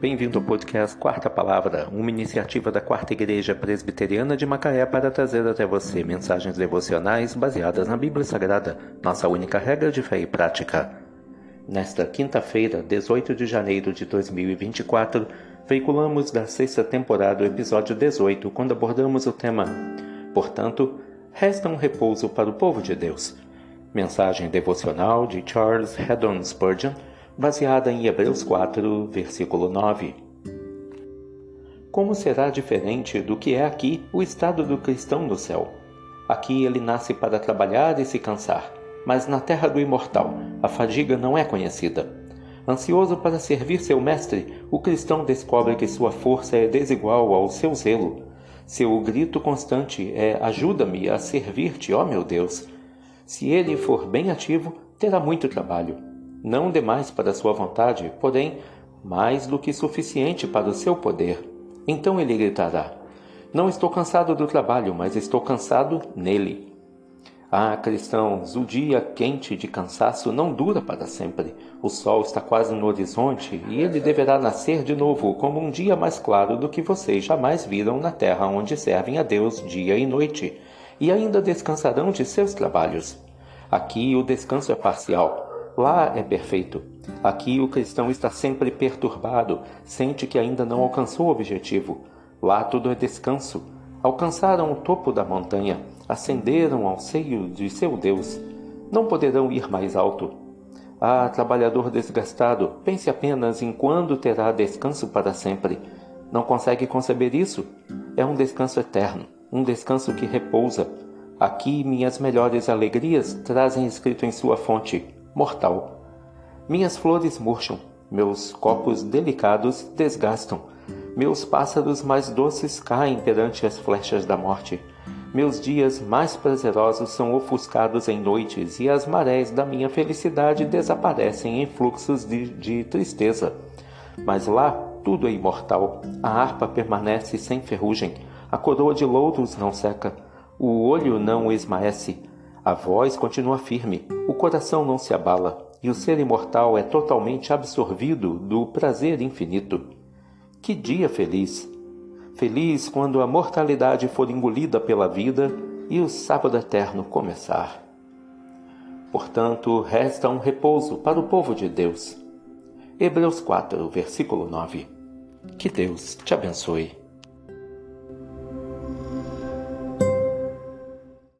Bem-vindo ao podcast Quarta Palavra, uma iniciativa da Quarta Igreja Presbiteriana de Macaé para trazer até você mensagens devocionais baseadas na Bíblia Sagrada, nossa única regra de fé e prática. Nesta quinta-feira, 18 de janeiro de 2024, veiculamos da sexta temporada o episódio 18, quando abordamos o tema Portanto, resta um repouso para o povo de Deus. Mensagem devocional de Charles Haddon Spurgeon baseada em Hebreus 4, versículo 9. Como será diferente do que é aqui o estado do cristão no céu? Aqui ele nasce para trabalhar e se cansar, mas na terra do imortal a fadiga não é conhecida. Ansioso para servir seu mestre, o cristão descobre que sua força é desigual ao seu zelo. Seu grito constante é: Ajuda-me a servir-te, ó meu Deus. Se ele for bem ativo, terá muito trabalho não demais para sua vontade, porém mais do que suficiente para o seu poder. Então ele gritará: Não estou cansado do trabalho, mas estou cansado nele. Ah, cristãos, o dia quente de cansaço não dura para sempre. O sol está quase no horizonte e ele deverá nascer de novo como um dia mais claro do que vocês jamais viram na terra onde servem a Deus dia e noite, e ainda descansarão de seus trabalhos. Aqui o descanso é parcial Lá é perfeito. Aqui o cristão está sempre perturbado, sente que ainda não alcançou o objetivo. Lá tudo é descanso. Alcançaram o topo da montanha, ascenderam ao seio de seu Deus. Não poderão ir mais alto. Ah, trabalhador desgastado, pense apenas em quando terá descanso para sempre. Não consegue conceber isso? É um descanso eterno, um descanso que repousa. Aqui minhas melhores alegrias trazem escrito em sua fonte: mortal. Minhas flores murcham, meus copos delicados desgastam, meus pássaros mais doces caem perante as flechas da morte. Meus dias mais prazerosos são ofuscados em noites, e as marés da minha felicidade desaparecem em fluxos de, de tristeza. Mas lá tudo é imortal, a harpa permanece sem ferrugem, a coroa de louros não seca, o olho não esmaece, a voz continua firme, o coração não se abala, e o ser imortal é totalmente absorvido do prazer infinito. Que dia feliz! Feliz quando a mortalidade for engolida pela vida e o sábado eterno começar. Portanto, resta um repouso para o povo de Deus. Hebreus 4, versículo 9. Que Deus te abençoe.